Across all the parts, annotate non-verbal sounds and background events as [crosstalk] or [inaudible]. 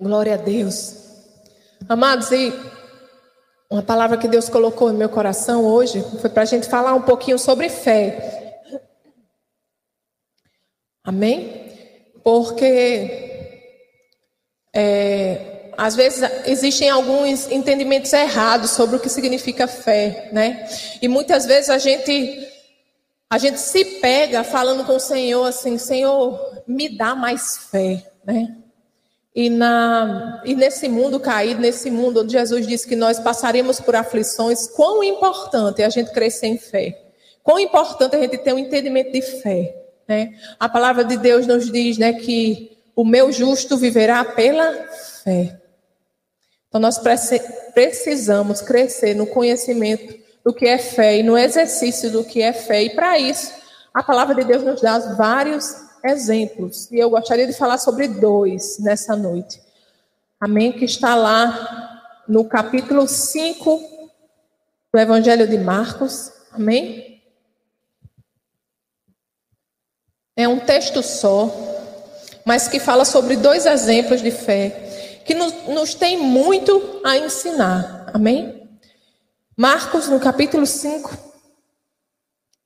Glória a Deus. Amados, e uma palavra que Deus colocou em meu coração hoje foi para a gente falar um pouquinho sobre fé. Amém? Porque é, às vezes existem alguns entendimentos errados sobre o que significa fé, né? E muitas vezes a gente a gente se pega falando com o Senhor assim, Senhor, me dá mais fé, né? E, na, e nesse mundo caído, nesse mundo onde Jesus disse que nós passaremos por aflições, quão importante é a gente crescer em fé. Quão importante é a gente ter um entendimento de fé. Né? A palavra de Deus nos diz né, que o meu justo viverá pela fé. Então nós precisamos crescer no conhecimento do que é fé e no exercício do que é fé. E para isso, a palavra de Deus nos dá vários exemplos. E eu gostaria de falar sobre dois nessa noite. Amém? Que está lá no capítulo 5 do Evangelho de Marcos. Amém? É um texto só, mas que fala sobre dois exemplos de fé que nos, nos tem muito a ensinar. Amém? Marcos, no capítulo 5,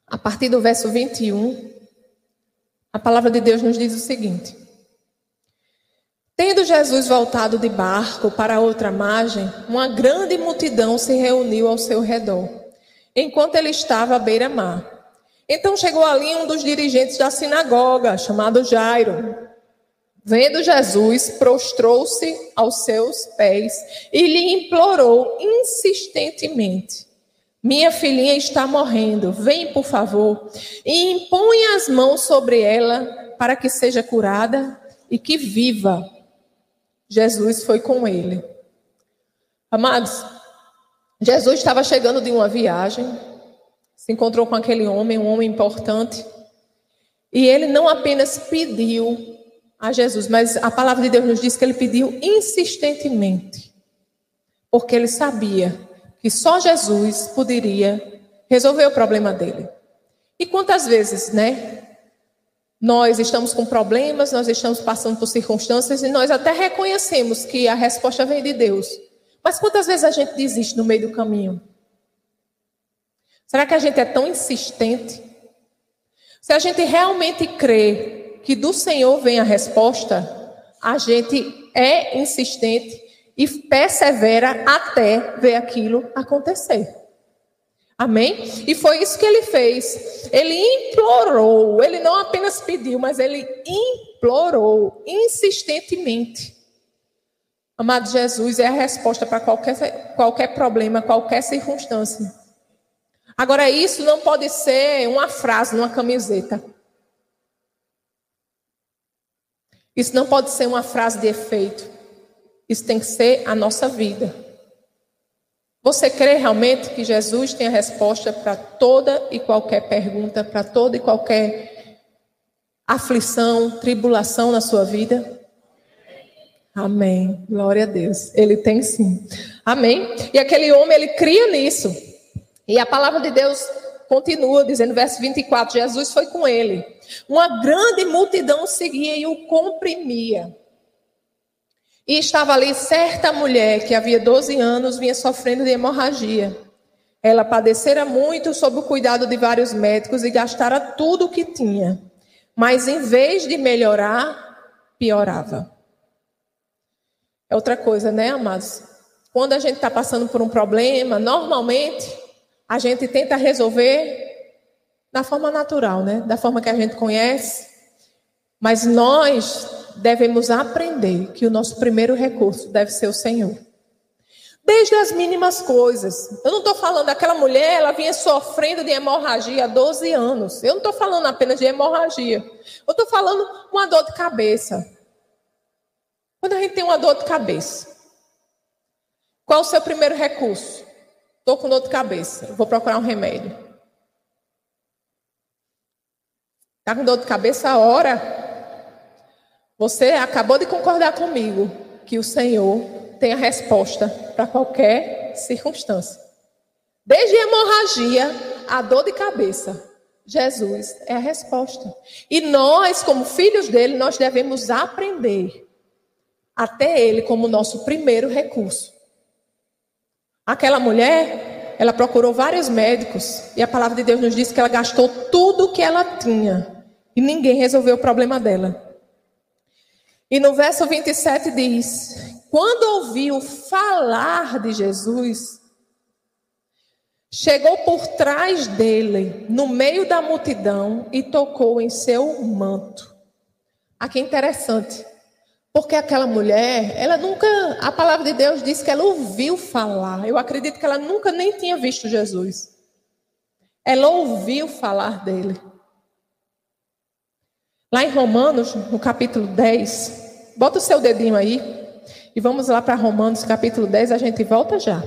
a partir do verso 21. A palavra de Deus nos diz o seguinte: Tendo Jesus voltado de barco para outra margem, uma grande multidão se reuniu ao seu redor, enquanto ele estava à beira-mar. Então chegou ali um dos dirigentes da sinagoga, chamado Jairo. Vendo Jesus, prostrou-se aos seus pés e lhe implorou insistentemente: minha filhinha está morrendo, vem por favor e impõe as mãos sobre ela para que seja curada e que viva. Jesus foi com ele. Amados, Jesus estava chegando de uma viagem, se encontrou com aquele homem, um homem importante, e ele não apenas pediu a Jesus, mas a palavra de Deus nos diz que ele pediu insistentemente, porque ele sabia que só Jesus poderia resolver o problema dele. E quantas vezes, né? Nós estamos com problemas, nós estamos passando por circunstâncias e nós até reconhecemos que a resposta vem de Deus. Mas quantas vezes a gente desiste no meio do caminho? Será que a gente é tão insistente? Se a gente realmente crê que do Senhor vem a resposta, a gente é insistente e persevera até ver aquilo acontecer. Amém? E foi isso que ele fez. Ele implorou, ele não apenas pediu, mas ele implorou insistentemente. Amado Jesus é a resposta para qualquer, qualquer problema, qualquer circunstância. Agora, isso não pode ser uma frase numa camiseta. Isso não pode ser uma frase de efeito. Isso tem que ser a nossa vida. Você crê realmente que Jesus tem a resposta para toda e qualquer pergunta, para toda e qualquer aflição, tribulação na sua vida? Amém. Glória a Deus. Ele tem sim. Amém. E aquele homem, ele cria nisso. E a palavra de Deus continua dizendo, verso 24: Jesus foi com ele. Uma grande multidão seguia e o comprimia. E estava ali certa mulher que havia 12 anos vinha sofrendo de hemorragia. Ela padecera muito sob o cuidado de vários médicos e gastara tudo o que tinha. Mas em vez de melhorar, piorava. É outra coisa, né, amados? Quando a gente está passando por um problema, normalmente a gente tenta resolver da forma natural, né? Da forma que a gente conhece. Mas nós devemos aprender que o nosso primeiro recurso deve ser o Senhor. Desde as mínimas coisas. Eu não estou falando daquela mulher, ela vinha sofrendo de hemorragia há 12 anos. Eu não estou falando apenas de hemorragia. Eu estou falando uma dor de cabeça. Quando a gente tem uma dor de cabeça, qual o seu primeiro recurso? Estou com dor de cabeça, vou procurar um remédio. Está com dor de cabeça? Ora. Você acabou de concordar comigo que o Senhor tem a resposta para qualquer circunstância. Desde a hemorragia a dor de cabeça, Jesus é a resposta. E nós, como filhos dele, nós devemos aprender até ele como nosso primeiro recurso. Aquela mulher, ela procurou vários médicos e a palavra de Deus nos diz que ela gastou tudo o que ela tinha e ninguém resolveu o problema dela. E no verso 27 diz: Quando ouviu falar de Jesus, chegou por trás dele, no meio da multidão, e tocou em seu manto. Aqui é interessante. Porque aquela mulher, ela nunca, a palavra de Deus diz que ela ouviu falar. Eu acredito que ela nunca nem tinha visto Jesus. Ela ouviu falar dele. Lá em Romanos, no capítulo 10, bota o seu dedinho aí e vamos lá para Romanos, capítulo 10, a gente volta já.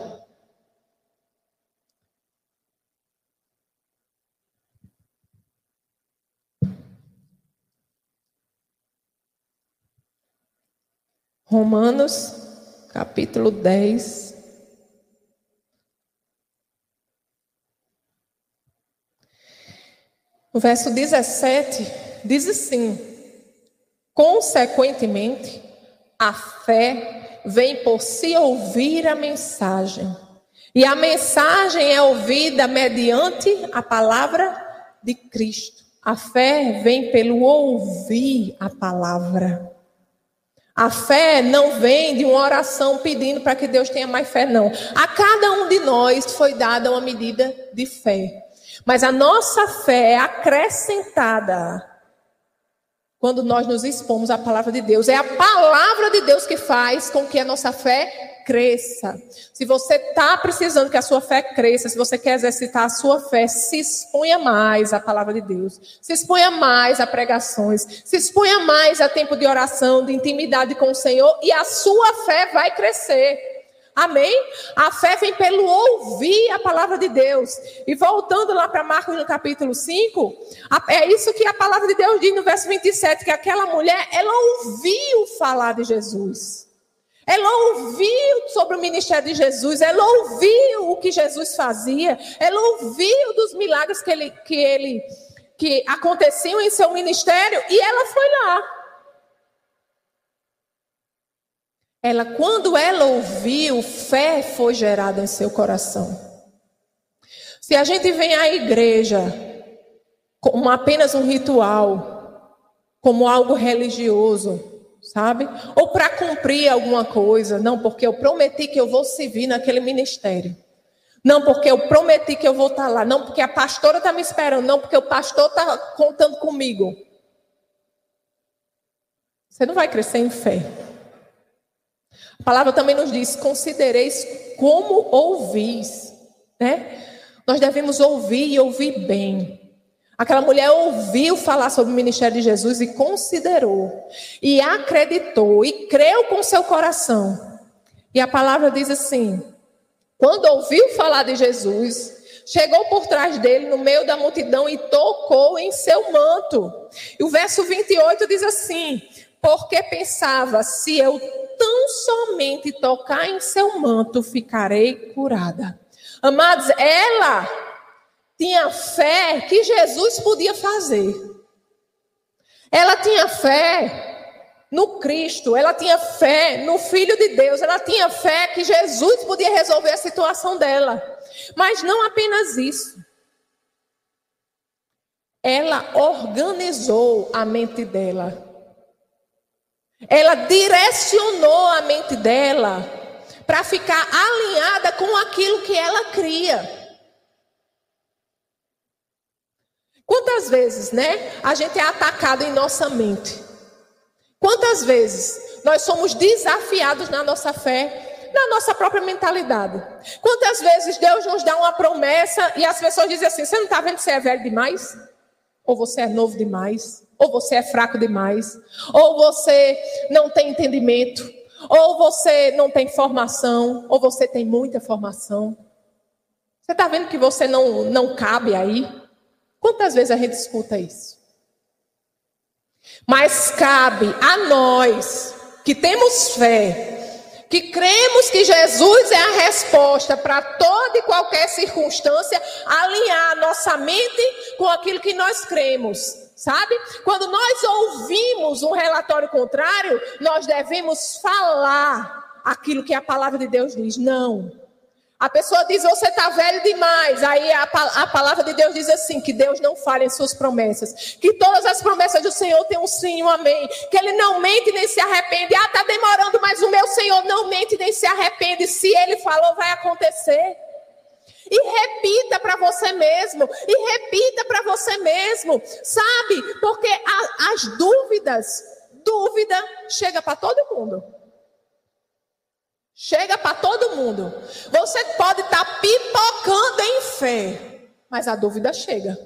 Romanos, capítulo 10. O verso 17 diz assim: Consequentemente, a fé vem por se ouvir a mensagem, e a mensagem é ouvida mediante a palavra de Cristo. A fé vem pelo ouvir a palavra. A fé não vem de uma oração pedindo para que Deus tenha mais fé, não. A cada um de nós foi dada uma medida de fé. Mas a nossa fé é acrescentada quando nós nos expomos à palavra de Deus. É a palavra de Deus que faz com que a nossa fé cresça. Se você está precisando que a sua fé cresça, se você quer exercitar a sua fé, se exponha mais à palavra de Deus. Se exponha mais a pregações. Se exponha mais a tempo de oração, de intimidade com o Senhor, e a sua fé vai crescer. Amém? A fé vem pelo ouvir a palavra de Deus. E voltando lá para Marcos no capítulo 5, é isso que a palavra de Deus diz no verso 27, que aquela mulher, ela ouviu falar de Jesus. Ela ouviu sobre o ministério de Jesus, ela ouviu o que Jesus fazia, ela ouviu dos milagres que ele, que ele que aconteciam em seu ministério e ela foi lá. Ela, quando ela ouviu, fé foi gerada em seu coração. Se a gente vem à igreja como apenas um ritual, como algo religioso, sabe? Ou para cumprir alguma coisa, não, porque eu prometi que eu vou servir naquele ministério. Não, porque eu prometi que eu vou estar lá. Não, porque a pastora está me esperando. Não, porque o pastor está contando comigo. Você não vai crescer em fé. A palavra também nos diz: considereis como ouvis. Né? Nós devemos ouvir e ouvir bem. Aquela mulher ouviu falar sobre o ministério de Jesus e considerou, e acreditou, e creu com seu coração. E a palavra diz assim: quando ouviu falar de Jesus, chegou por trás dele, no meio da multidão, e tocou em seu manto. E o verso 28 diz assim: porque pensava, se eu tão somente tocar em seu manto, ficarei curada. Amados, ela tinha fé que Jesus podia fazer. Ela tinha fé no Cristo, ela tinha fé no Filho de Deus, ela tinha fé que Jesus podia resolver a situação dela. Mas não apenas isso. Ela organizou a mente dela. Ela direcionou a mente dela para ficar alinhada com aquilo que ela cria. Quantas vezes, né, a gente é atacado em nossa mente? Quantas vezes nós somos desafiados na nossa fé, na nossa própria mentalidade? Quantas vezes Deus nos dá uma promessa e as pessoas dizem assim: você não está vendo que você é velho demais? Ou você é novo demais? Ou você é fraco demais, ou você não tem entendimento, ou você não tem formação, ou você tem muita formação. Você está vendo que você não, não cabe aí? Quantas vezes a gente escuta isso? Mas cabe a nós que temos fé, que cremos que Jesus é a resposta para toda e qualquer circunstância, alinhar nossa mente com aquilo que nós cremos Sabe? Quando nós ouvimos um relatório contrário, nós devemos falar aquilo que a palavra de Deus diz. Não. A pessoa diz, você está velho demais. Aí a, a, palavra de Deus diz assim: que Deus não falha em suas promessas. Que todas as promessas do Senhor têm um sim e um amém. Que Ele não mente nem se arrepende. Ah, está demorando, mas o meu Senhor não mente nem se arrepende. Se Ele falou, vai acontecer. E repita para você mesmo. E repita para você mesmo. Sabe? Porque a, as dúvidas, dúvida chega para todo mundo. Chega para todo mundo. Você pode estar tá pipocando em fé, mas a dúvida chega.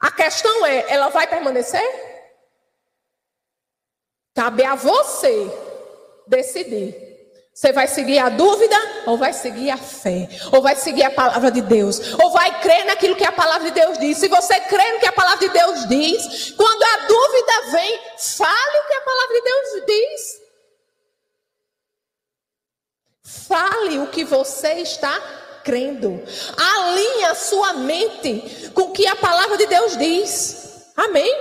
A questão é: ela vai permanecer? Cabe a você decidir. Você vai seguir a dúvida ou vai seguir a fé? Ou vai seguir a palavra de Deus? Ou vai crer naquilo que a palavra de Deus diz? Se você crê no que a palavra de Deus diz, quando a dúvida vem, fale o que a palavra de Deus diz. Fale o que você está crendo. Alinhe a sua mente com o que a palavra de Deus diz. Amém?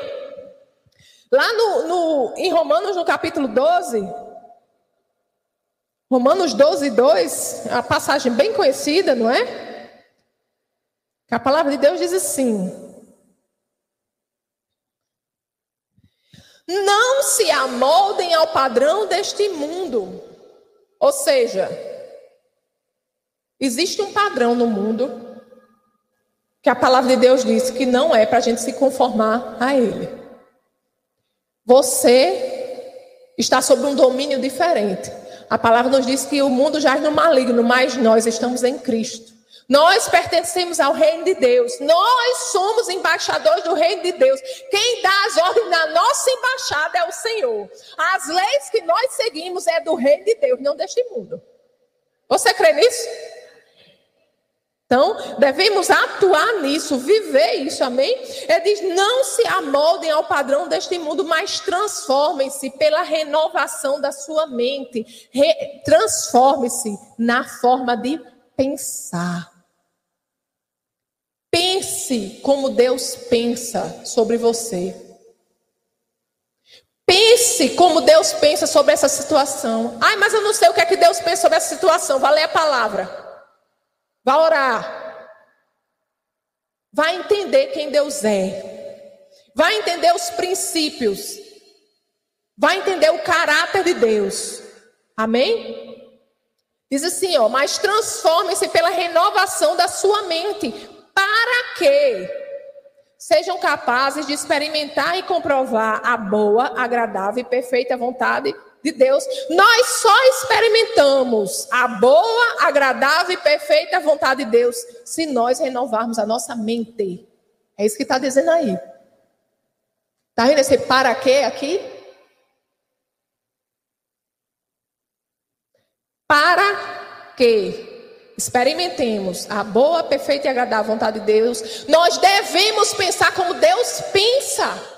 Lá no, no, em Romanos, no capítulo 12, Romanos 12, 2, é uma passagem bem conhecida, não é? Que a palavra de Deus diz assim: Não se amoldem ao padrão deste mundo ou seja, existe um padrão no mundo que a palavra de Deus diz que não é para a gente se conformar a ele. Você está sob um domínio diferente. A palavra nos diz que o mundo já é no maligno, mas nós estamos em Cristo. Nós pertencemos ao reino de Deus. Nós somos embaixadores do reino de Deus. Quem dá as ordens na nossa embaixada é o Senhor. As leis que nós seguimos é do reino de Deus, não deste mundo. Você crê nisso? Então, devemos atuar nisso, viver isso, amém? Ele diz: não se amoldem ao padrão deste mundo, mas transformem-se pela renovação da sua mente. Transforme-se na forma de pensar. Pense como Deus pensa sobre você. Pense como Deus pensa sobre essa situação. Ai, mas eu não sei o que é que Deus pensa sobre essa situação. Vá ler a palavra. Vá orar. Vai entender quem Deus é. Vai entender os princípios. Vai entender o caráter de Deus. Amém? Diz assim, ó, mas transforme-se pela renovação da sua mente para que sejam capazes de experimentar e comprovar a boa, agradável e perfeita vontade de Deus. Nós só experimentamos a boa, agradável e perfeita vontade de Deus se nós renovarmos a nossa mente. É isso que está dizendo aí. Está vendo esse para quê aqui? Para que experimentemos a boa, perfeita e agradável vontade de Deus, nós devemos pensar como Deus pensa.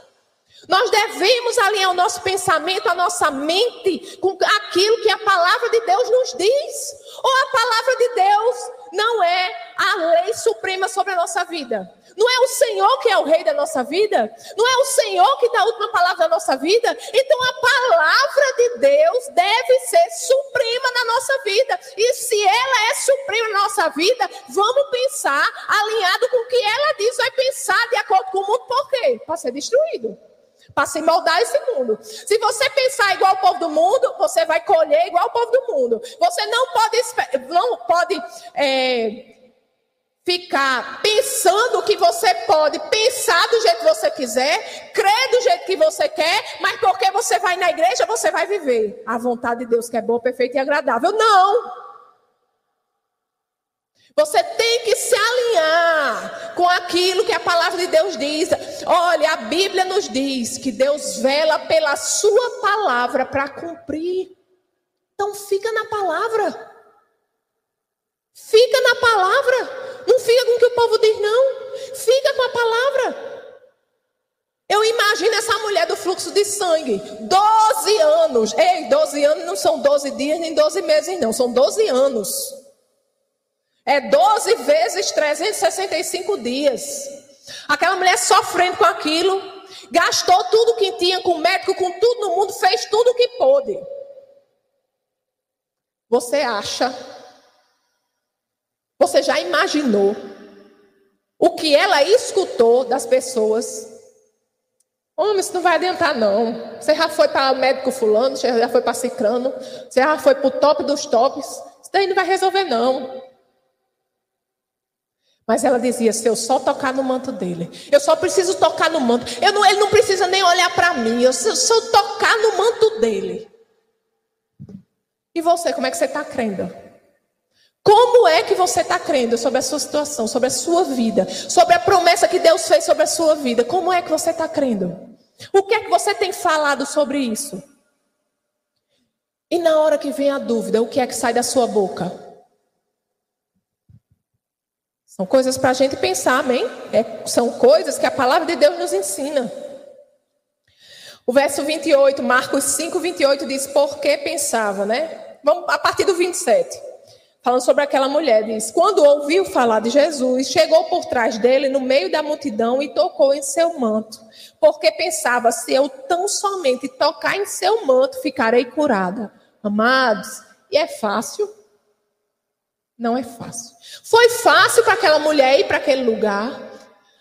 Nós devemos alinhar o nosso pensamento, a nossa mente com aquilo que a palavra de Deus nos diz. Ou a palavra de Deus não é a lei suprema sobre a nossa vida. Não é o Senhor que é o rei da nossa vida? Não é o Senhor que dá a última palavra da nossa vida? Então a palavra de Deus deve ser suprema na nossa vida. E se ela é suprema na nossa vida, vamos pensar alinhado com o que ela diz. Vai pensar de acordo com o mundo, por quê? Para ser destruído para se moldar esse mundo. Se você pensar igual o povo do mundo, você vai colher igual o povo do mundo. Você não pode, não pode é, ficar pensando que você pode pensar do jeito que você quiser, crer do jeito que você quer, mas porque você vai na igreja, você vai viver a vontade de Deus que é boa, perfeita e agradável. Não! Você tem que se alinhar com aquilo que a palavra de Deus diz. Olha, a Bíblia nos diz que Deus vela pela sua palavra para cumprir. Então fica na palavra. Fica na palavra. Não fica com o que o povo diz, não. Fica com a palavra. Eu imagino essa mulher do fluxo de sangue. 12 anos. Ei, 12 anos não são 12 dias nem 12 meses, não. São 12 anos. É 12 vezes 365 dias. Aquela mulher sofrendo com aquilo. Gastou tudo que tinha com médico, com tudo no mundo, fez tudo o que pôde. Você acha? Você já imaginou o que ela escutou das pessoas? Homem, isso não vai adiantar, não. Você já foi para o médico fulano, você já foi para ciclano, você já foi para o top dos tops. Isso daí não vai resolver, não. Mas ela dizia: se eu só tocar no manto dele, eu só preciso tocar no manto. Não, ele não precisa nem olhar para mim. Eu, se, se eu tocar no manto dele. E você, como é que você está crendo? Como é que você está crendo sobre a sua situação, sobre a sua vida, sobre a promessa que Deus fez sobre a sua vida? Como é que você está crendo? O que é que você tem falado sobre isso? E na hora que vem a dúvida, o que é que sai da sua boca? São coisas para a gente pensar, amém? É, são coisas que a palavra de Deus nos ensina. O verso 28, Marcos 5, 28 diz: Por que pensava, né? Vamos a partir do 27. Falando sobre aquela mulher, diz: Quando ouviu falar de Jesus, chegou por trás dele, no meio da multidão, e tocou em seu manto. Porque pensava: se eu tão somente tocar em seu manto, ficarei curada. Amados, e é fácil? Não é fácil. Foi fácil para aquela mulher ir para aquele lugar.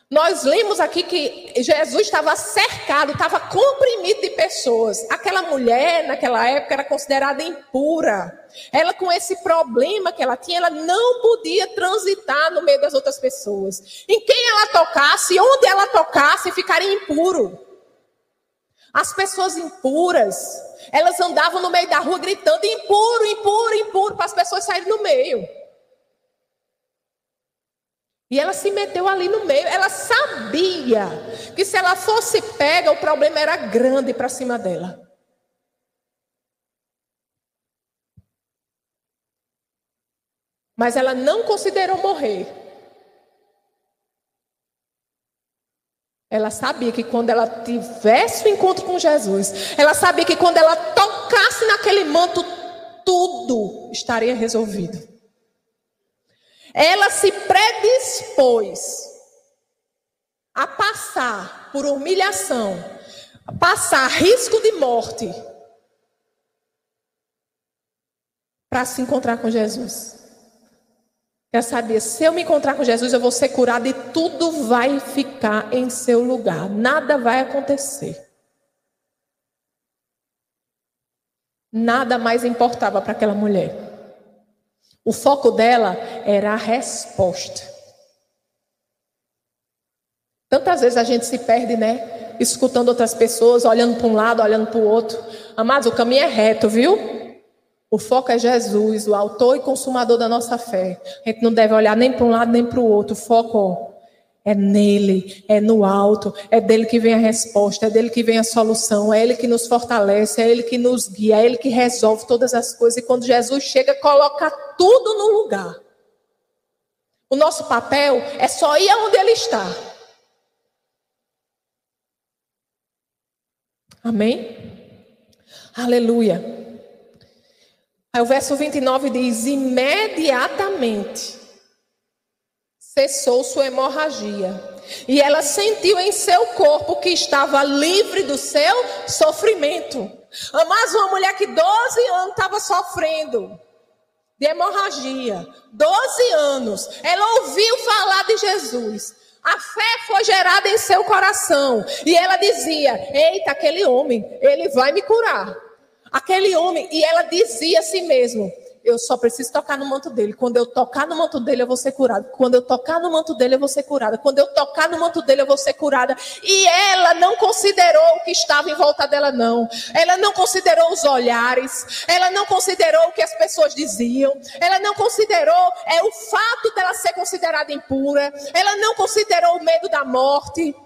Nós lemos aqui que Jesus estava cercado, estava comprimido de pessoas. Aquela mulher, naquela época, era considerada impura. Ela, com esse problema que ela tinha, ela não podia transitar no meio das outras pessoas. Em quem ela tocasse, onde ela tocasse, ficaria impuro. As pessoas impuras, elas andavam no meio da rua gritando: impuro, impuro, impuro, para as pessoas saírem no meio. E ela se meteu ali no meio. Ela sabia que se ela fosse pega, o problema era grande para cima dela. Mas ela não considerou morrer. Ela sabia que quando ela tivesse o encontro com Jesus, ela sabia que quando ela tocasse naquele manto, tudo estaria resolvido ela se predispôs a passar por humilhação, a passar risco de morte, para se encontrar com Jesus. Ela sabia, se eu me encontrar com Jesus, eu vou ser curada e tudo vai ficar em seu lugar, nada vai acontecer. Nada mais importava para aquela mulher. O foco dela era a resposta. Tantas vezes a gente se perde, né? Escutando outras pessoas, olhando para um lado, olhando para o outro. Amados, o caminho é reto, viu? O foco é Jesus, o autor e consumador da nossa fé. A gente não deve olhar nem para um lado nem para o outro. O foco, é nele, é no alto, é dele que vem a resposta, é dele que vem a solução, é ele que nos fortalece, é ele que nos guia, é ele que resolve todas as coisas. E quando Jesus chega, coloca tudo no lugar. O nosso papel é só ir aonde ele está. Amém? Aleluia. Aí o verso 29 diz: imediatamente cessou sua hemorragia. E ela sentiu em seu corpo que estava livre do seu sofrimento. Mas uma mulher que 12 anos estava sofrendo de hemorragia, 12 anos, ela ouviu falar de Jesus. A fé foi gerada em seu coração. E ela dizia: Eita, aquele homem, ele vai me curar. Aquele homem, e ela dizia a si mesmo: eu só preciso tocar no manto dele. Quando eu tocar no manto dele, eu vou ser curada. Quando eu tocar no manto dele, eu vou ser curada. Quando eu tocar no manto dele, eu vou ser curada. E ela não considerou o que estava em volta dela, não. Ela não considerou os olhares. Ela não considerou o que as pessoas diziam. Ela não considerou é, o fato dela ser considerada impura. Ela não considerou o medo da morte.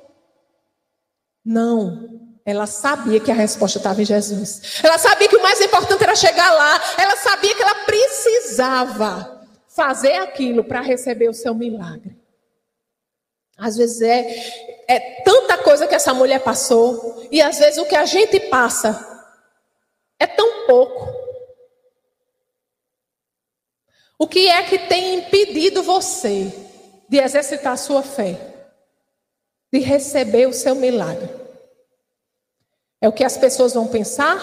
Não. Ela sabia que a resposta estava em Jesus. Ela sabia que o mais importante era chegar lá. Ela sabia que ela precisava fazer aquilo para receber o seu milagre. Às vezes é, é tanta coisa que essa mulher passou. E às vezes o que a gente passa é tão pouco. O que é que tem impedido você de exercitar a sua fé? De receber o seu milagre? É o que as pessoas vão pensar?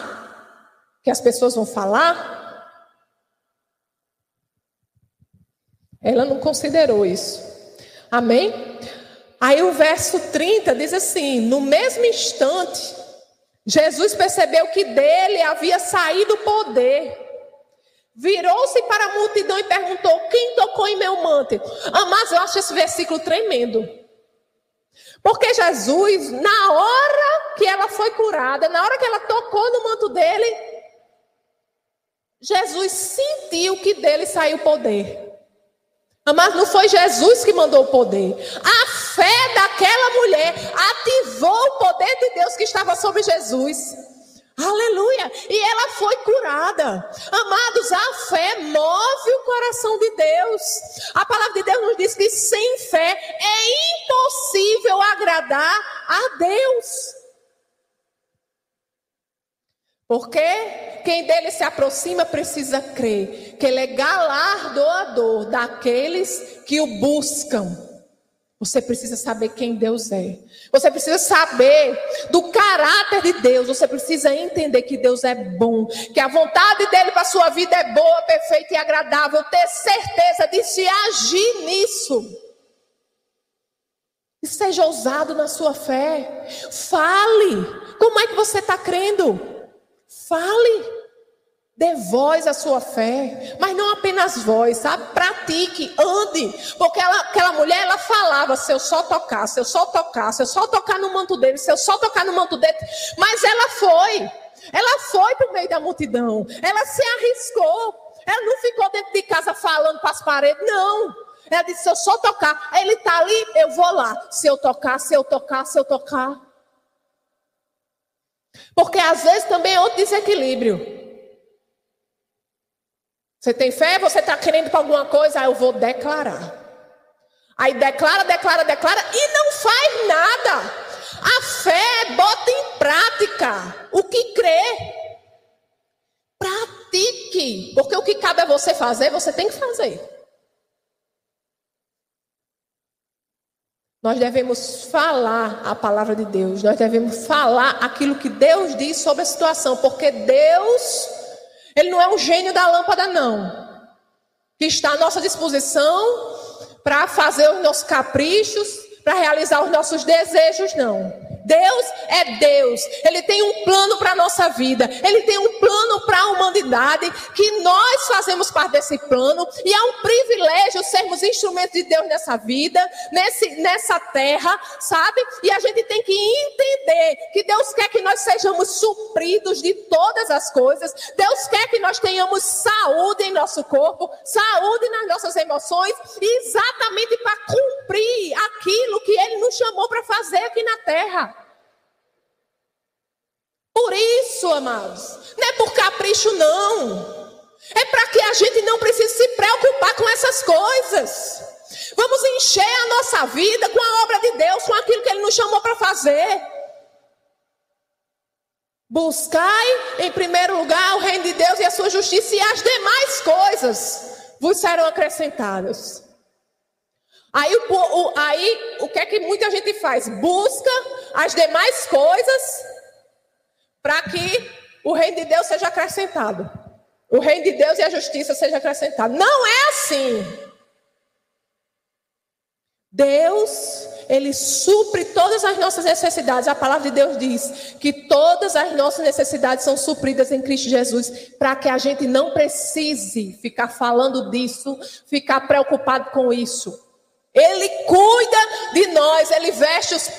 O que as pessoas vão falar? Ela não considerou isso. Amém? Aí o verso 30 diz assim: No mesmo instante, Jesus percebeu que dele havia saído o poder. Virou-se para a multidão e perguntou: Quem tocou em meu manto? Mas eu acho esse versículo tremendo. Porque Jesus, na hora que ela foi curada, na hora que ela tocou no manto dele, Jesus sentiu que dele saiu poder. Mas não foi Jesus que mandou o poder. A fé daquela mulher ativou o poder de Deus que estava sobre Jesus. Aleluia! E ela foi curada. Amados, a fé move o coração de Deus. A palavra de Deus nos diz que sem fé é impossível agradar a Deus. Porque quem dele se aproxima precisa crer que ele é galardoador daqueles que o buscam. Você precisa saber quem Deus é. Você precisa saber do caráter de Deus. Você precisa entender que Deus é bom, que a vontade dele para sua vida é boa, perfeita e agradável. Ter certeza de se agir nisso. Seja ousado na sua fé. Fale. Como é que você está crendo? Fale. Dê voz à sua fé, mas não apenas voz, sabe? Pratique, ande. Porque ela, aquela mulher, ela falava: se eu só tocar, se eu só tocar, se eu só tocar no manto dele, se eu só tocar no manto dele. Mas ela foi. Ela foi para o meio da multidão. Ela se arriscou. Ela não ficou dentro de casa falando para as paredes, não. Ela disse: se eu só tocar, ele está ali, eu vou lá. Se eu tocar, se eu tocar, se eu tocar. Porque às vezes também é outro desequilíbrio. Você tem fé, você está querendo para alguma coisa, aí eu vou declarar. Aí declara, declara, declara e não faz nada. A fé bota em prática o que crê. Pratique, porque o que cabe a você fazer, você tem que fazer. Nós devemos falar a palavra de Deus, nós devemos falar aquilo que Deus diz sobre a situação, porque Deus ele não é um gênio da lâmpada, não. Que está à nossa disposição para fazer os nossos caprichos, para realizar os nossos desejos, não. Deus é Deus. Ele tem um plano para a nossa vida. Ele tem um plano para a humanidade. Que nós fazemos parte desse plano. E é um privilégio sermos instrumentos de Deus nessa vida, nesse, nessa terra, sabe? E a gente tem que entender que Deus quer que nós sejamos supridos de todas as coisas. Deus quer que nós tenhamos saúde em nosso corpo, saúde nas nossas emoções, exatamente para cumprir aquilo que Ele nos chamou para fazer aqui na terra. Por isso, amados, não é por capricho, não. É para que a gente não precise se preocupar com essas coisas. Vamos encher a nossa vida com a obra de Deus, com aquilo que Ele nos chamou para fazer. Buscai em primeiro lugar o reino de Deus e a sua justiça, e as demais coisas vos serão acrescentadas. Aí o, o, aí, o que é que muita gente faz? Busca as demais coisas para que o reino de Deus seja acrescentado. O reino de Deus e a justiça seja acrescentado. Não é assim. Deus, ele supre todas as nossas necessidades. A palavra de Deus diz que todas as nossas necessidades são supridas em Cristo Jesus, para que a gente não precise ficar falando disso, ficar preocupado com isso. Ele cuida de nós, ele veste os,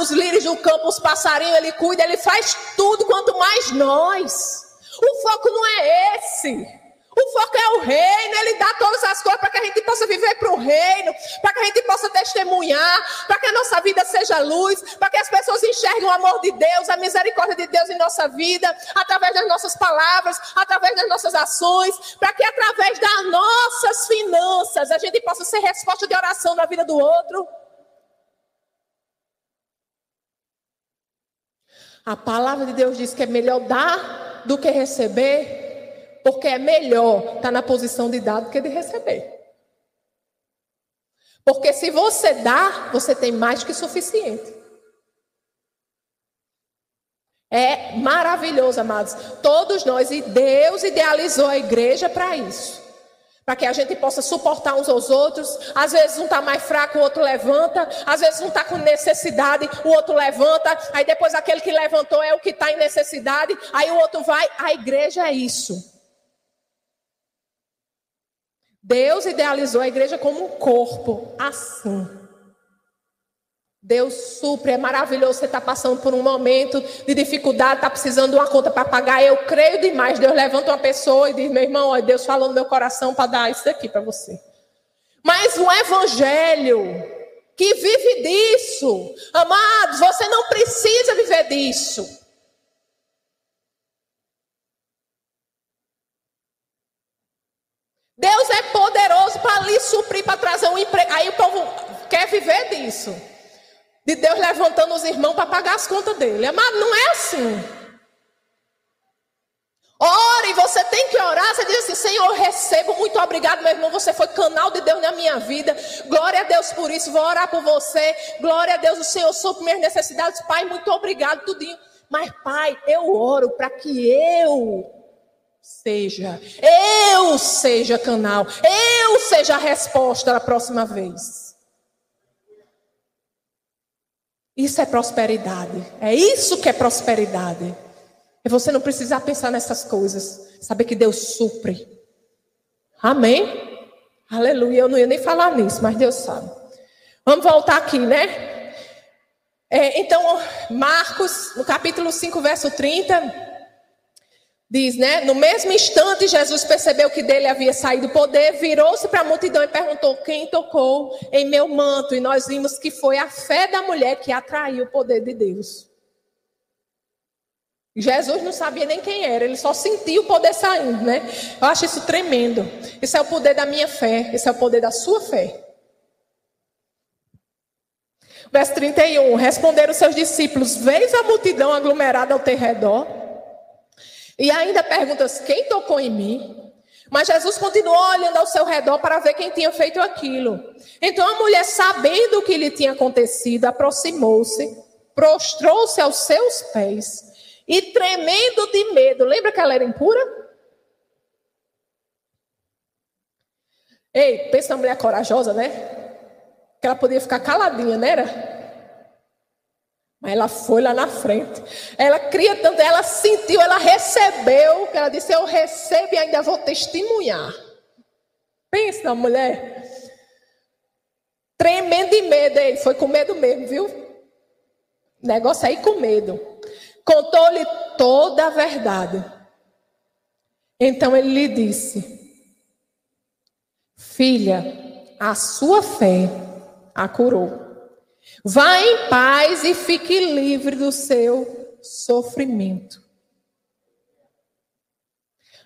os lírios do campo, os passarinhos, ele cuida, ele faz tudo quanto mais nós. O foco não é esse. O foco é o reino, ele dá todas as coisas para que a gente possa viver para o reino, para que a gente possa testemunhar, para que a nossa vida seja luz, para que as pessoas enxerguem o amor de Deus, a misericórdia de Deus em nossa vida, através das nossas palavras, através das nossas ações, para que através das nossas finanças a gente possa ser resposta de oração na vida do outro. A palavra de Deus diz que é melhor dar do que receber. Porque é melhor estar na posição de dar do que de receber. Porque se você dá, você tem mais que suficiente. É maravilhoso, amados. Todos nós, e Deus idealizou a igreja para isso. Para que a gente possa suportar uns aos outros. Às vezes um está mais fraco, o outro levanta. Às vezes um está com necessidade, o outro levanta. Aí depois aquele que levantou é o que está em necessidade. Aí o outro vai. A igreja é isso. Deus idealizou a igreja como um corpo assim. Deus supre, é maravilhoso. Você está passando por um momento de dificuldade, está precisando de uma conta para pagar. Eu creio demais. Deus levanta uma pessoa e diz: Meu irmão, Deus falou no meu coração para dar isso aqui para você. Mas um evangelho que vive disso, amados, você não precisa viver disso. Deus é poderoso para lhe suprir, para trazer um emprego. Aí o povo quer viver disso de Deus levantando os irmãos para pagar as contas dele. Amado, não é assim. Ore, você tem que orar. Você diz assim: Senhor, recebo, muito obrigado, meu irmão. Você foi canal de Deus na minha vida. Glória a Deus por isso. Vou orar por você. Glória a Deus, o Senhor supre minhas necessidades. Pai, muito obrigado, tudinho. Mas, Pai, eu oro para que eu seja, eu seja canal, eu seja a resposta da próxima vez. Isso é prosperidade. É isso que é prosperidade. É você não precisar pensar nessas coisas. Saber que Deus supre. Amém? Aleluia. Eu não ia nem falar nisso, mas Deus sabe. Vamos voltar aqui, né? É, então, Marcos, no capítulo 5, verso 30. Diz, né? No mesmo instante, Jesus percebeu que dele havia saído poder, virou-se para a multidão e perguntou: Quem tocou em meu manto? E nós vimos que foi a fé da mulher que atraiu o poder de Deus. Jesus não sabia nem quem era, ele só sentia o poder saindo, né? Eu acho isso tremendo. Isso é o poder da minha fé, esse é o poder da sua fé. Verso 31. Responderam seus discípulos: Veis a multidão aglomerada ao teu redor? E ainda perguntas: quem tocou em mim? Mas Jesus continuou olhando ao seu redor para ver quem tinha feito aquilo. Então a mulher, sabendo o que lhe tinha acontecido, aproximou-se, prostrou-se aos seus pés e tremendo de medo. Lembra que ela era impura? Ei, pensa na mulher corajosa, né? Que ela podia ficar caladinha, não era? Ela foi lá na frente. Ela cria tanto, ela sentiu, ela recebeu, ela disse: Eu recebo e ainda vou testemunhar. Pensa na mulher. Tremendo de medo, ele foi com medo mesmo, viu? Negócio aí com medo. Contou-lhe toda a verdade. Então ele lhe disse: Filha, a sua fé a curou. Vá em paz e fique livre do seu sofrimento.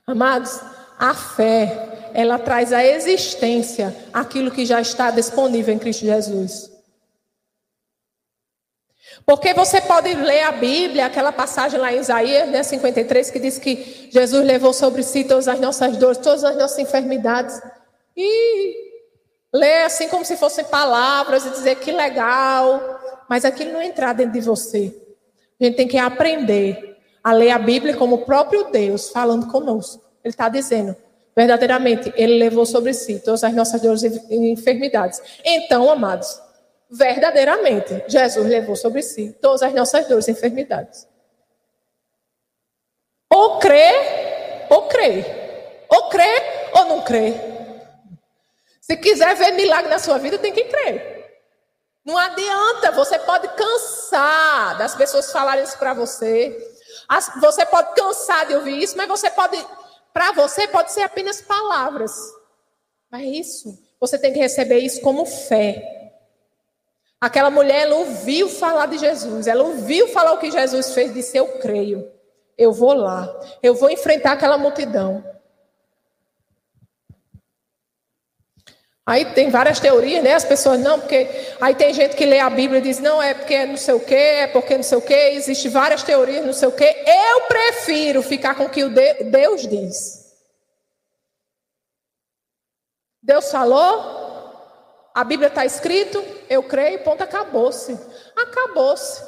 Amados, a fé, ela traz à existência aquilo que já está disponível em Cristo Jesus. Porque você pode ler a Bíblia, aquela passagem lá em Isaías, né, 53, que diz que Jesus levou sobre si todas as nossas dores, todas as nossas enfermidades. E ler assim como se fossem palavras e dizer que legal, mas aquilo não entrar dentro de você. A gente tem que aprender a ler a Bíblia como o próprio Deus falando conosco. Ele está dizendo, verdadeiramente, Ele levou sobre si todas as nossas dores e enfermidades. Então, amados, verdadeiramente, Jesus levou sobre si todas as nossas dores e enfermidades. Ou crê, ou crê. Ou crê, ou não crê. Se quiser ver milagre na sua vida, tem que crer. Não adianta, você pode cansar das pessoas falarem isso para você. Você pode cansar de ouvir isso, mas você pode, para você, pode ser apenas palavras. Mas isso, você tem que receber isso como fé. Aquela mulher, ela ouviu falar de Jesus, ela ouviu falar o que Jesus fez, disse: Eu creio, eu vou lá, eu vou enfrentar aquela multidão. Aí tem várias teorias, né? As pessoas, não, porque. Aí tem gente que lê a Bíblia e diz, não, é porque é não sei o quê, é porque não sei o quê, existe várias teorias, não sei o quê. Eu prefiro ficar com o que o Deus diz. Deus falou, a Bíblia está escrito, eu creio, ponto, acabou-se. Acabou-se.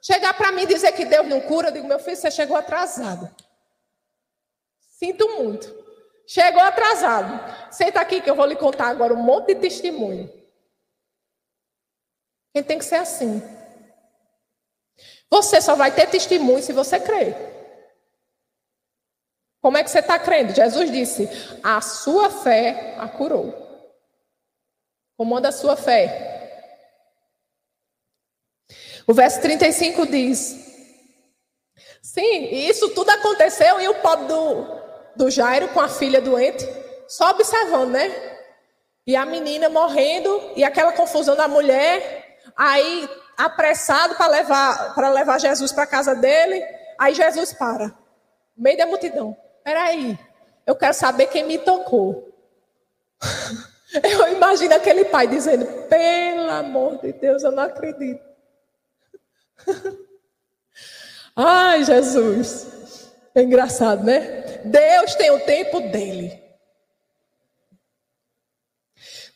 Chegar para mim dizer que Deus não cura, eu digo, meu filho, você chegou atrasado. Sinto muito. Chegou atrasado. Senta aqui que eu vou lhe contar agora um monte de testemunho. Quem tem que ser assim. Você só vai ter testemunho se você crer. Como é que você está crendo? Jesus disse: a sua fé a curou. Comanda a sua fé. O verso 35 diz: Sim, isso tudo aconteceu e o pobre do, do Jairo com a filha doente, só observando, né? E a menina morrendo e aquela confusão da mulher, aí apressado para levar para levar Jesus para casa dele, aí Jesus para, no meio da multidão. Peraí, eu quero saber quem me tocou. [laughs] Eu imagino aquele pai dizendo: pelo amor de Deus, eu não acredito. [laughs] Ai, Jesus. É engraçado, né? Deus tem o tempo dele.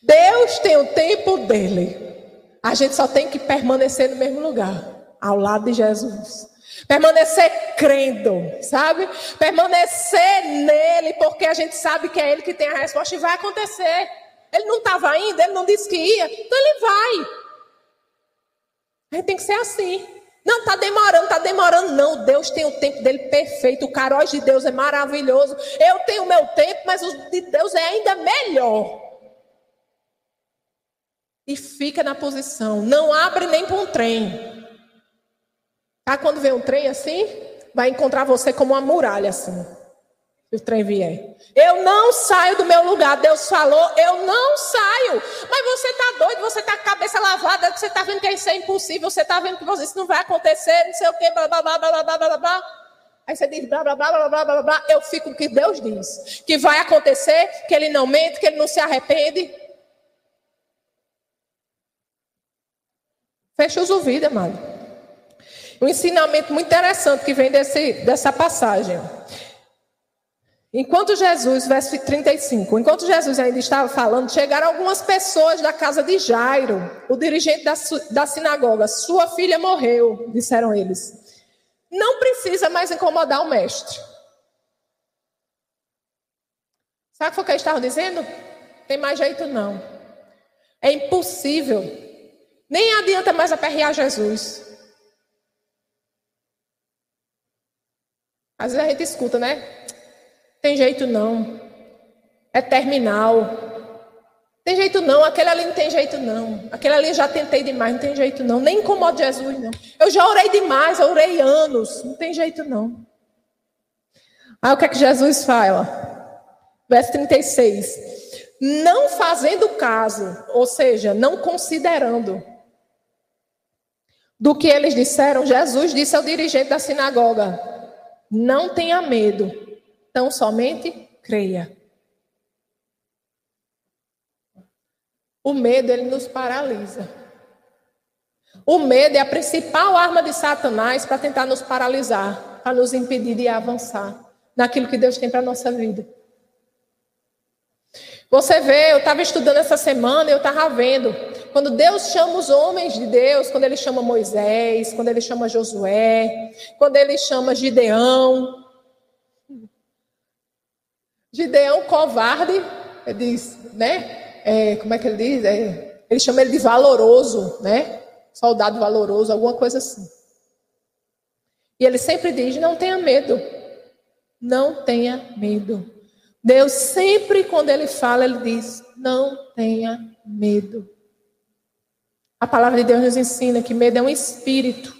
Deus tem o tempo dele. A gente só tem que permanecer no mesmo lugar, ao lado de Jesus. Permanecer crendo, sabe? Permanecer nele, porque a gente sabe que é ele que tem a resposta e vai acontecer. Ele não estava indo, ele não disse que ia, então ele vai. A gente tem que ser assim. Não, está demorando, está demorando. Não, Deus tem o tempo dele perfeito. O caróis de Deus é maravilhoso. Eu tenho o meu tempo, mas o de Deus é ainda melhor. E fica na posição. Não abre nem para um trem. Tá? Quando vem um trem assim, vai encontrar você como uma muralha assim. O trem vier. Eu não saio do meu lugar. Deus falou, eu não saio. Mas você está doido, você está com a cabeça lavada, você está vendo que isso é impossível, você está vendo que isso não vai acontecer, não sei o quê, blá, blá, blá, blá, blá, blá, blá. Aí você diz blá, blá, blá, blá, blá, blá, blá. Eu fico com o que Deus diz. Que vai acontecer, que Ele não mente, que Ele não se arrepende. Fecha os ouvidos, amado. Um ensinamento muito interessante que vem desse, dessa passagem. Enquanto Jesus, verso 35, enquanto Jesus ainda estava falando, chegaram algumas pessoas da casa de Jairo, o dirigente da, da sinagoga. Sua filha morreu, disseram eles. Não precisa mais incomodar o mestre. Sabe o que eles estavam dizendo? Tem mais jeito não. É impossível. Nem adianta mais aperrear Jesus. Às vezes a gente escuta, né? Tem jeito não. É terminal. Tem jeito não, aquele ali não tem jeito não. Aquele ali já tentei demais, não tem jeito não. Nem incomodo Jesus não. Eu já orei demais, eu orei anos, não tem jeito não. Aí o que é que Jesus fala? Verso 36. Não fazendo caso, ou seja, não considerando do que eles disseram, Jesus disse ao dirigente da sinagoga: Não tenha medo, Tão somente creia. O medo, ele nos paralisa. O medo é a principal arma de Satanás para tentar nos paralisar, para nos impedir de avançar naquilo que Deus tem para a nossa vida. Você vê, eu estava estudando essa semana eu estava vendo. Quando Deus chama os homens de Deus, quando Ele chama Moisés, quando Ele chama Josué, quando Ele chama Gideão, Gideão covarde, ele diz, né? É, como é que ele diz? É, ele chama ele de valoroso, né? Soldado valoroso, alguma coisa assim. E ele sempre diz: não tenha medo. Não tenha medo. Deus sempre, quando ele fala, ele diz: não tenha medo. A palavra de Deus nos ensina que medo é um espírito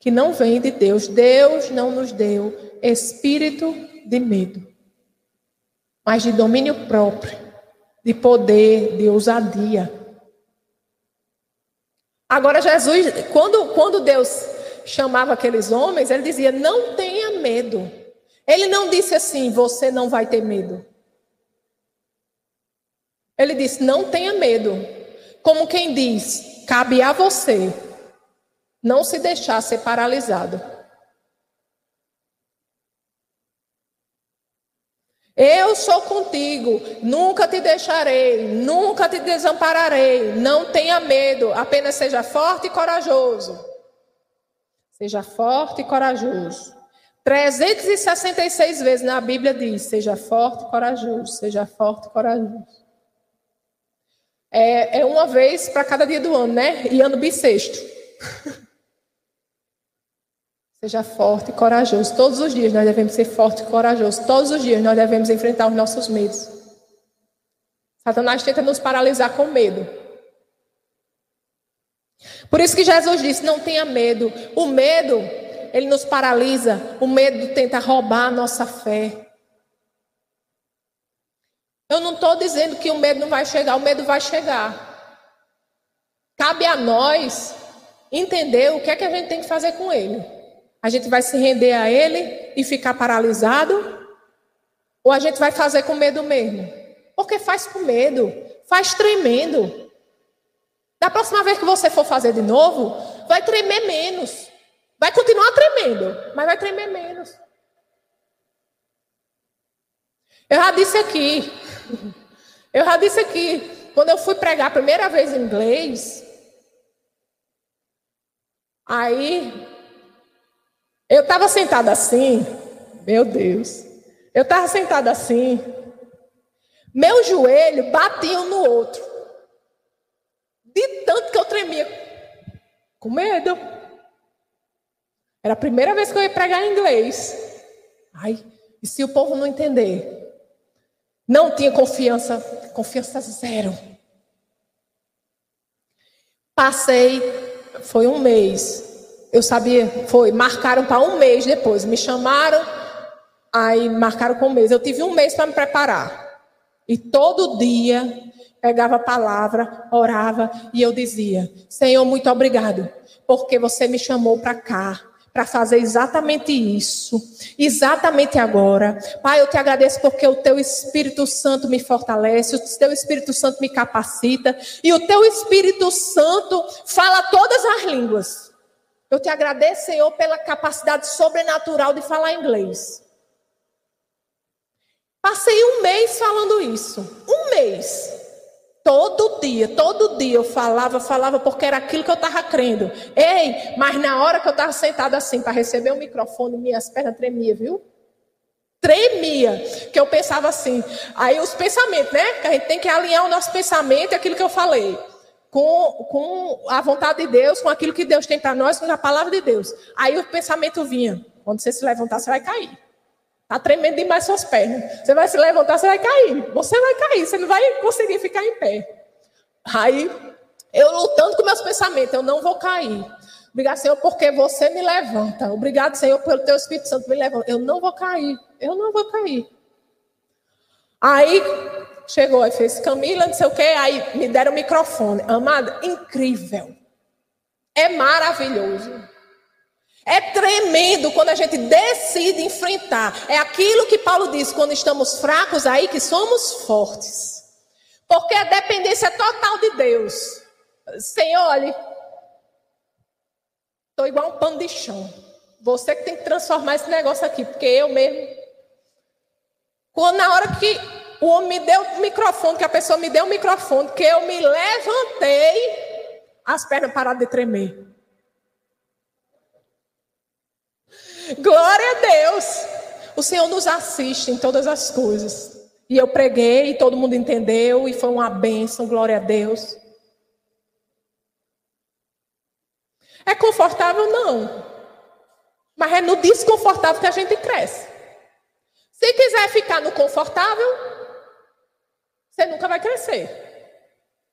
que não vem de Deus. Deus não nos deu espírito de medo mas de domínio próprio, de poder, de ousadia. Agora, Jesus, quando, quando Deus chamava aqueles homens, ele dizia: não tenha medo. Ele não disse assim: você não vai ter medo. Ele disse: não tenha medo. Como quem diz: cabe a você não se deixar ser paralisado. Eu sou contigo, nunca te deixarei, nunca te desampararei. Não tenha medo, apenas seja forte e corajoso. Seja forte e corajoso. 366 vezes na Bíblia diz: seja forte e corajoso, seja forte e corajoso. É, é uma vez para cada dia do ano, né? E ano bissexto. [laughs] seja forte e corajoso. Todos os dias nós devemos ser forte e corajoso. Todos os dias nós devemos enfrentar os nossos medos. Satanás tenta nos paralisar com medo. Por isso que Jesus disse: não tenha medo. O medo, ele nos paralisa. O medo tenta roubar a nossa fé. Eu não estou dizendo que o medo não vai chegar, o medo vai chegar. Cabe a nós entender o que é que a gente tem que fazer com ele. A gente vai se render a ele e ficar paralisado? Ou a gente vai fazer com medo mesmo? Porque faz com medo, faz tremendo. Da próxima vez que você for fazer de novo, vai tremer menos. Vai continuar tremendo, mas vai tremer menos. Eu já disse aqui, [laughs] eu já disse aqui, quando eu fui pregar a primeira vez em inglês, aí eu estava sentada assim, meu Deus, eu estava sentada assim, meu joelho batia um no outro. De tanto que eu tremia. Com medo. Era a primeira vez que eu ia pregar em inglês. Ai, e se o povo não entender? Não tinha confiança, confiança zero. Passei, foi um mês. Eu sabia, foi, marcaram para um mês depois. Me chamaram, aí marcaram para um mês. Eu tive um mês para me preparar. E todo dia pegava a palavra, orava e eu dizia: Senhor, muito obrigado, porque você me chamou para cá. Para fazer exatamente isso, exatamente agora. Pai, eu te agradeço porque o teu Espírito Santo me fortalece, o teu Espírito Santo me capacita, e o teu Espírito Santo fala todas as línguas. Eu te agradeço, Senhor, pela capacidade sobrenatural de falar inglês. Passei um mês falando isso. Um mês. Todo dia, todo dia eu falava, falava, porque era aquilo que eu estava crendo. Ei, mas na hora que eu estava sentada assim para receber o microfone, minhas pernas tremiam, viu? Tremia, que eu pensava assim. Aí os pensamentos, né? Que a gente tem que alinhar o nosso pensamento e aquilo que eu falei. Com, com a vontade de Deus, com aquilo que Deus tem para nós, com a palavra de Deus. Aí o pensamento vinha. Quando você se levantar, você vai cair. Está tremendo demais suas pernas. Você vai se levantar, você vai cair. Você vai cair, você não vai conseguir ficar em pé. Aí, eu lutando com meus pensamentos, eu não vou cair. Obrigado, Senhor, porque você me levanta. Obrigado, Senhor, pelo teu Espírito Santo me levanta. Eu não vou cair. Eu não vou cair. Aí chegou, e fez Camila, não sei o quê, aí me deram o microfone. Amada, incrível. É maravilhoso. É tremendo quando a gente decide enfrentar. É aquilo que Paulo diz: quando estamos fracos, aí que somos fortes. Porque a dependência total de Deus. Senhor, olhe, estou igual um pano de chão. Você que tem que transformar esse negócio aqui, porque eu mesmo. Quando na hora que o homem me deu o microfone, que a pessoa me deu o microfone, que eu me levantei, as pernas pararam de tremer. Glória a Deus. O Senhor nos assiste em todas as coisas. E eu preguei, e todo mundo entendeu, e foi uma bênção, glória a Deus. É confortável? Não. Mas é no desconfortável que a gente cresce. Se quiser ficar no confortável, você nunca vai crescer.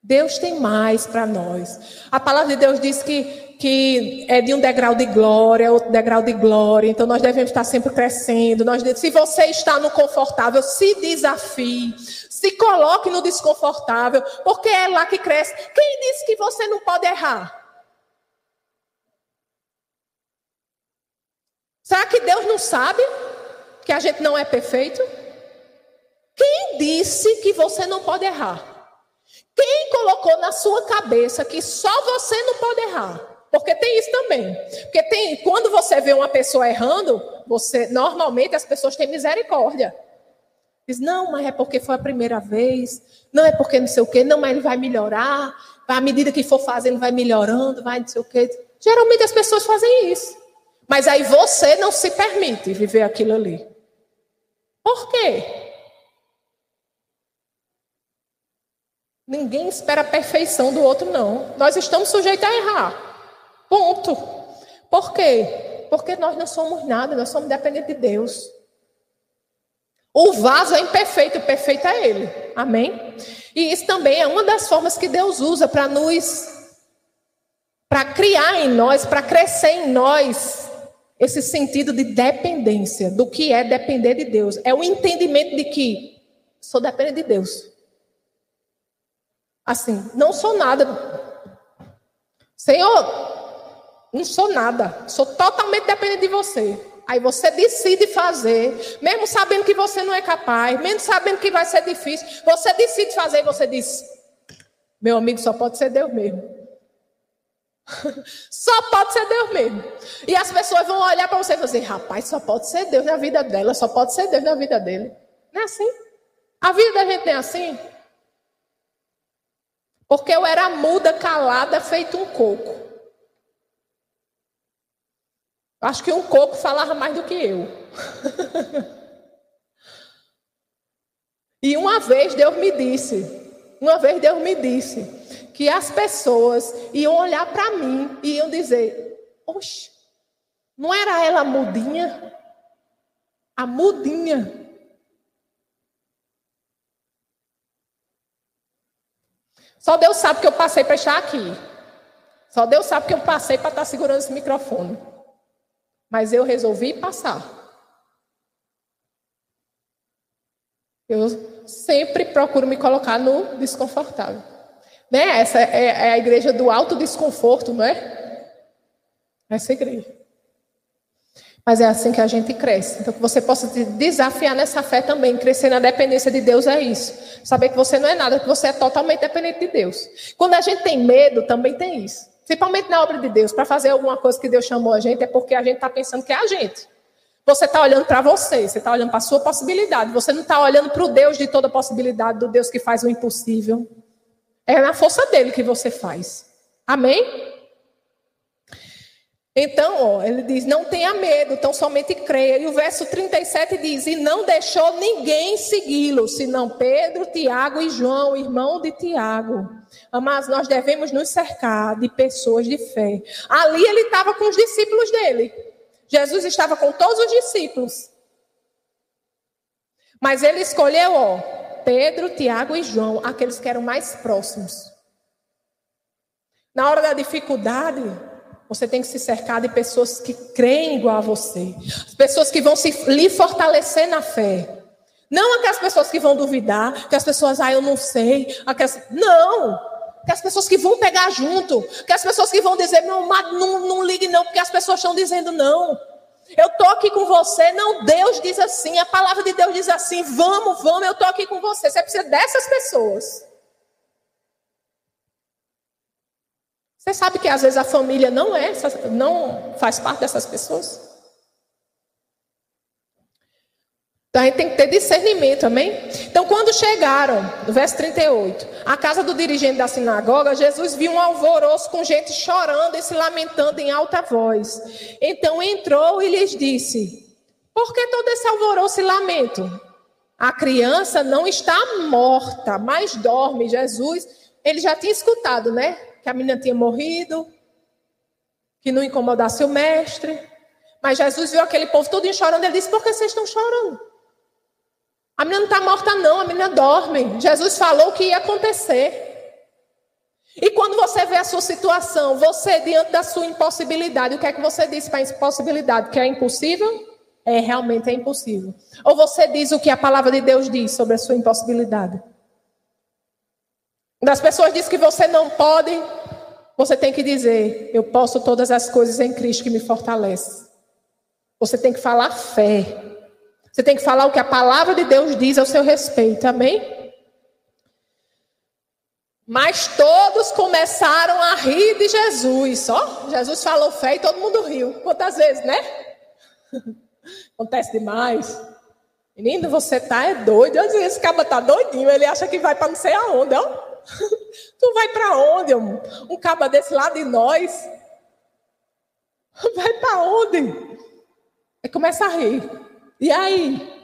Deus tem mais para nós. A palavra de Deus diz que que é de um degrau de glória, outro degrau de glória. Então nós devemos estar sempre crescendo. Nós, se você está no confortável, se desafie, se coloque no desconfortável, porque é lá que cresce. Quem disse que você não pode errar? Será que Deus não sabe que a gente não é perfeito? Quem disse que você não pode errar? Quem colocou na sua cabeça que só você não pode errar? Porque tem isso também. Porque tem, quando você vê uma pessoa errando, você normalmente as pessoas têm misericórdia. Diz, não, mas é porque foi a primeira vez, não é porque não sei o quê, não, mas ele vai melhorar, à medida que for fazendo, vai melhorando, vai não sei o quê. Geralmente as pessoas fazem isso. Mas aí você não se permite viver aquilo ali. Por quê? Ninguém espera a perfeição do outro, não. Nós estamos sujeitos a errar. Ponto. Por quê? Porque nós não somos nada, nós somos dependentes de Deus. O vaso é imperfeito, o perfeito é Ele. Amém? E isso também é uma das formas que Deus usa para nos. para criar em nós, para crescer em nós esse sentido de dependência, do que é depender de Deus. É o entendimento de que sou dependente de Deus. Assim, não sou nada. Senhor, não sou nada. Sou totalmente dependente de você. Aí você decide fazer, mesmo sabendo que você não é capaz, mesmo sabendo que vai ser difícil, você decide fazer e você diz: Meu amigo, só pode ser Deus mesmo. [laughs] só pode ser Deus mesmo. E as pessoas vão olhar para você e dizer: Rapaz, só pode ser Deus na vida dela, só pode ser Deus na vida dele. Não é assim? A vida da gente é assim? Porque eu era muda, calada, feito um coco. Acho que um coco falava mais do que eu. [laughs] e uma vez Deus me disse, uma vez Deus me disse que as pessoas iam olhar para mim e iam dizer: Oxe, não era ela mudinha? A mudinha. Só Deus sabe que eu passei para estar aqui. Só Deus sabe que eu passei para estar segurando esse microfone. Mas eu resolvi passar. Eu sempre procuro me colocar no desconfortável. Né? Essa é, é a igreja do alto desconforto, não é? Essa igreja. Mas é assim que a gente cresce. Então, que você possa te desafiar nessa fé também. Crescer na dependência de Deus é isso. Saber que você não é nada, que você é totalmente dependente de Deus. Quando a gente tem medo, também tem isso. Principalmente na obra de Deus. Para fazer alguma coisa que Deus chamou a gente, é porque a gente está pensando que é a gente. Você está olhando para você, você está olhando para a sua possibilidade. Você não está olhando para o Deus de toda possibilidade, do Deus que faz o impossível. É na força dele que você faz. Amém? Então, ó, ele diz: não tenha medo, tão somente creia. E o verso 37 diz: e não deixou ninguém segui-lo, senão Pedro, Tiago e João, irmão de Tiago. Mas nós devemos nos cercar de pessoas de fé. Ali ele estava com os discípulos dele. Jesus estava com todos os discípulos. Mas ele escolheu, ó, Pedro, Tiago e João, aqueles que eram mais próximos. Na hora da dificuldade, você tem que se cercar de pessoas que creem igual a você. Pessoas que vão se, lhe fortalecer na fé. Não aquelas pessoas que vão duvidar, aquelas pessoas, ah, eu não sei. Aquelas... Não! Aquelas pessoas que vão pegar junto. Aquelas pessoas que vão dizer, não, não, não ligue não, porque as pessoas estão dizendo não. Eu estou aqui com você. Não, Deus diz assim, a palavra de Deus diz assim, vamos, vamos, eu estou aqui com você. Você precisa dessas pessoas. Você sabe que às vezes a família não é, não faz parte dessas pessoas? Então a gente tem que ter discernimento, amém? Então, quando chegaram, no verso 38, à casa do dirigente da sinagoga, Jesus viu um alvoroço com gente chorando e se lamentando em alta voz. Então entrou e lhes disse: Por que todo esse alvoroço e lamento? A criança não está morta, mas dorme. Jesus, ele já tinha escutado, né? Que a menina tinha morrido, que não incomodasse o mestre. Mas Jesus viu aquele povo todo chorando. Ele disse: Por que vocês estão chorando? A menina não está morta, não, a menina dorme. Jesus falou que ia acontecer. E quando você vê a sua situação, você diante da sua impossibilidade, o que é que você diz para a impossibilidade? Que é impossível? É, realmente é impossível. Ou você diz o que a palavra de Deus diz sobre a sua impossibilidade? Das pessoas diz que você não pode, você tem que dizer: Eu posso todas as coisas em Cristo que me fortalece. Você tem que falar fé. Você tem que falar o que a palavra de Deus diz ao seu respeito. Amém? Mas todos começaram a rir de Jesus. Só Jesus falou fé e todo mundo riu. Quantas vezes, né? [laughs] Acontece demais. Menino, você tá é doido. Às vezes esse caba tá doidinho. Ele acha que vai para não sei aonde, ó. Tu vai para onde? Um, um caba desse lá de nós? Vai para onde? Aí começa a rir. E aí?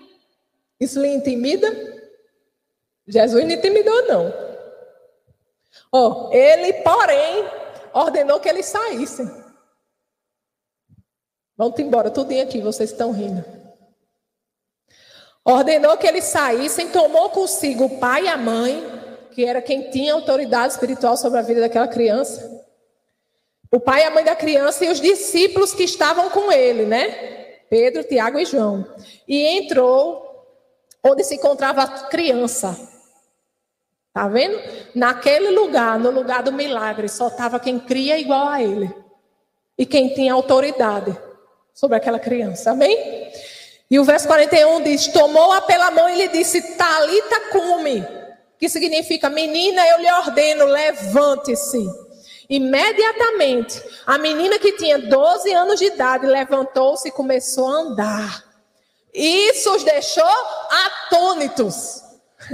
Isso lhe intimida? Jesus não intimidou, não. Oh, ele, porém, ordenou que eles saíssem. Vamos embora, tudo aqui, vocês estão rindo. Ordenou que eles saíssem, tomou consigo o pai e a mãe, que era quem tinha autoridade espiritual sobre a vida daquela criança. O pai e a mãe da criança e os discípulos que estavam com ele, né? Pedro, Tiago e João. E entrou onde se encontrava a criança. Tá vendo? Naquele lugar, no lugar do milagre, só estava quem cria igual a ele. E quem tinha autoridade sobre aquela criança. Amém? E o verso 41 diz: Tomou-a pela mão e lhe disse: Talita cume, que significa menina, eu lhe ordeno, levante-se. Imediatamente, a menina que tinha 12 anos de idade levantou-se e começou a andar. Isso os deixou atônitos. [laughs]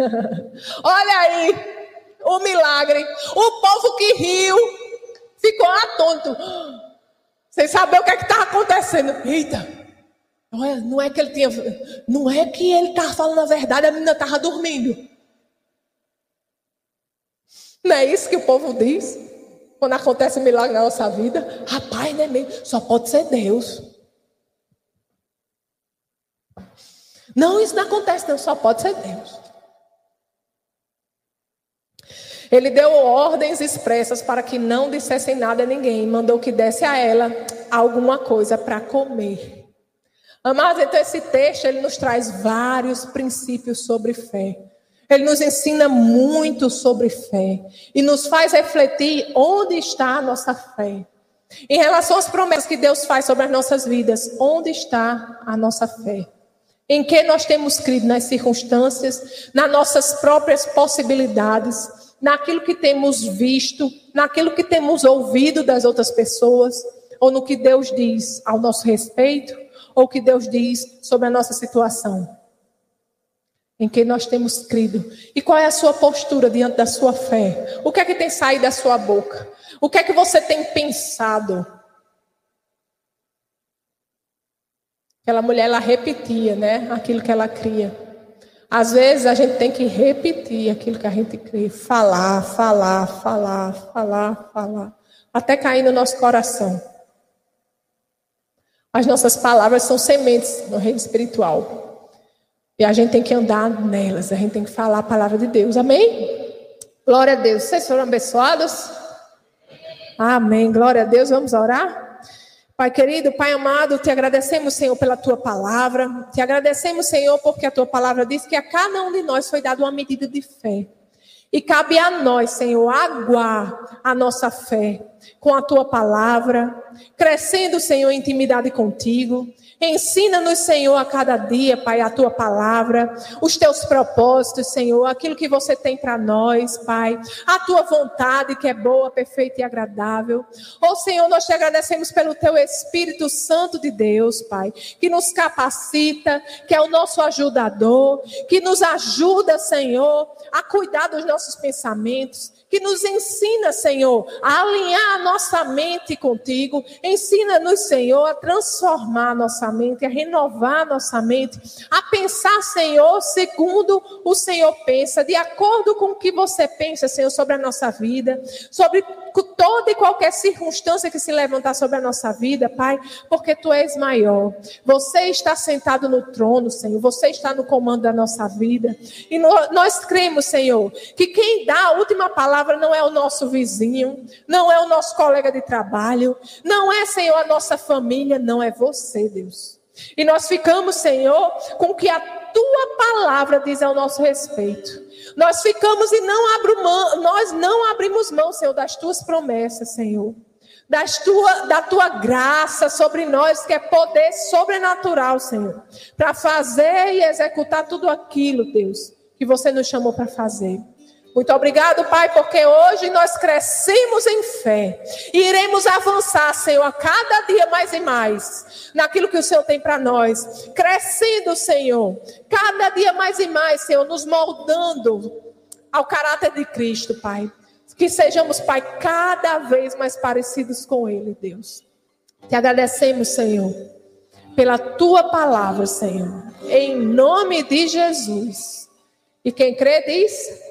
Olha aí o milagre. O povo que riu ficou atônito. Sem saber o que é estava acontecendo. Eita, não é, não é que ele tinha. Não é que ele estava falando a verdade, a menina estava dormindo. Não é isso que o povo diz? Quando acontece um milagre na nossa vida. Rapaz, não é mesmo? Só pode ser Deus. Não, isso não acontece, não, só pode ser Deus. Ele deu ordens expressas para que não dissessem nada a ninguém, mandou que desse a ela alguma coisa para comer. Amados, então esse texto ele nos traz vários princípios sobre fé. Ele nos ensina muito sobre fé e nos faz refletir onde está a nossa fé. Em relação às promessas que Deus faz sobre as nossas vidas, onde está a nossa fé? Em que nós temos crido nas circunstâncias, nas nossas próprias possibilidades, naquilo que temos visto, naquilo que temos ouvido das outras pessoas, ou no que Deus diz ao nosso respeito, ou o que Deus diz sobre a nossa situação. Em que nós temos crido. E qual é a sua postura diante da sua fé? O que é que tem saído da sua boca? O que é que você tem pensado? Aquela mulher, ela repetia, né? Aquilo que ela cria. Às vezes a gente tem que repetir aquilo que a gente crê. Falar, falar, falar, falar, falar. Até cair no nosso coração. As nossas palavras são sementes no reino espiritual. E a gente tem que andar nelas. A gente tem que falar a palavra de Deus. Amém? Glória a Deus. Vocês foram abençoados? Amém. Glória a Deus. Vamos orar? Pai querido, Pai amado, te agradecemos, Senhor, pela tua palavra. Te agradecemos, Senhor, porque a tua palavra diz que a cada um de nós foi dada uma medida de fé. E cabe a nós, Senhor, aguar a nossa fé com a tua palavra, crescendo, Senhor, em intimidade contigo, Ensina-nos, Senhor, a cada dia, Pai, a tua palavra, os teus propósitos, Senhor, aquilo que você tem para nós, Pai, a tua vontade que é boa, perfeita e agradável. Oh, Senhor, nós te agradecemos pelo teu Espírito Santo de Deus, Pai, que nos capacita, que é o nosso ajudador, que nos ajuda, Senhor, a cuidar dos nossos pensamentos, que nos ensina, Senhor, a alinhar a nossa mente contigo. Ensina-nos, Senhor, a transformar a nossa mente, a renovar a nossa mente, a pensar, Senhor, segundo o Senhor pensa, de acordo com o que você pensa, Senhor, sobre a nossa vida, sobre toda e qualquer circunstância que se levantar sobre a nossa vida, Pai, porque tu és maior. Você está sentado no trono, Senhor, você está no comando da nossa vida. E nós cremos, Senhor, que quem dá a última palavra não é o nosso vizinho, não é o nosso colega de trabalho, não é, Senhor, a nossa família, não é você, Deus. E nós ficamos, Senhor, com o que a tua palavra diz ao nosso respeito. Nós ficamos e não abro mão, nós não abrimos mão, Senhor, das tuas promessas, Senhor. Das tua, da tua graça sobre nós, que é poder sobrenatural, Senhor, para fazer e executar tudo aquilo, Deus, que você nos chamou para fazer. Muito obrigado, Pai, porque hoje nós crescemos em fé e iremos avançar, Senhor, a cada dia mais e mais naquilo que o Senhor tem para nós. Crescendo, Senhor, cada dia mais e mais, Senhor, nos moldando ao caráter de Cristo, Pai. Que sejamos, Pai, cada vez mais parecidos com Ele, Deus. Te agradecemos, Senhor, pela tua palavra, Senhor. Em nome de Jesus. E quem crê diz: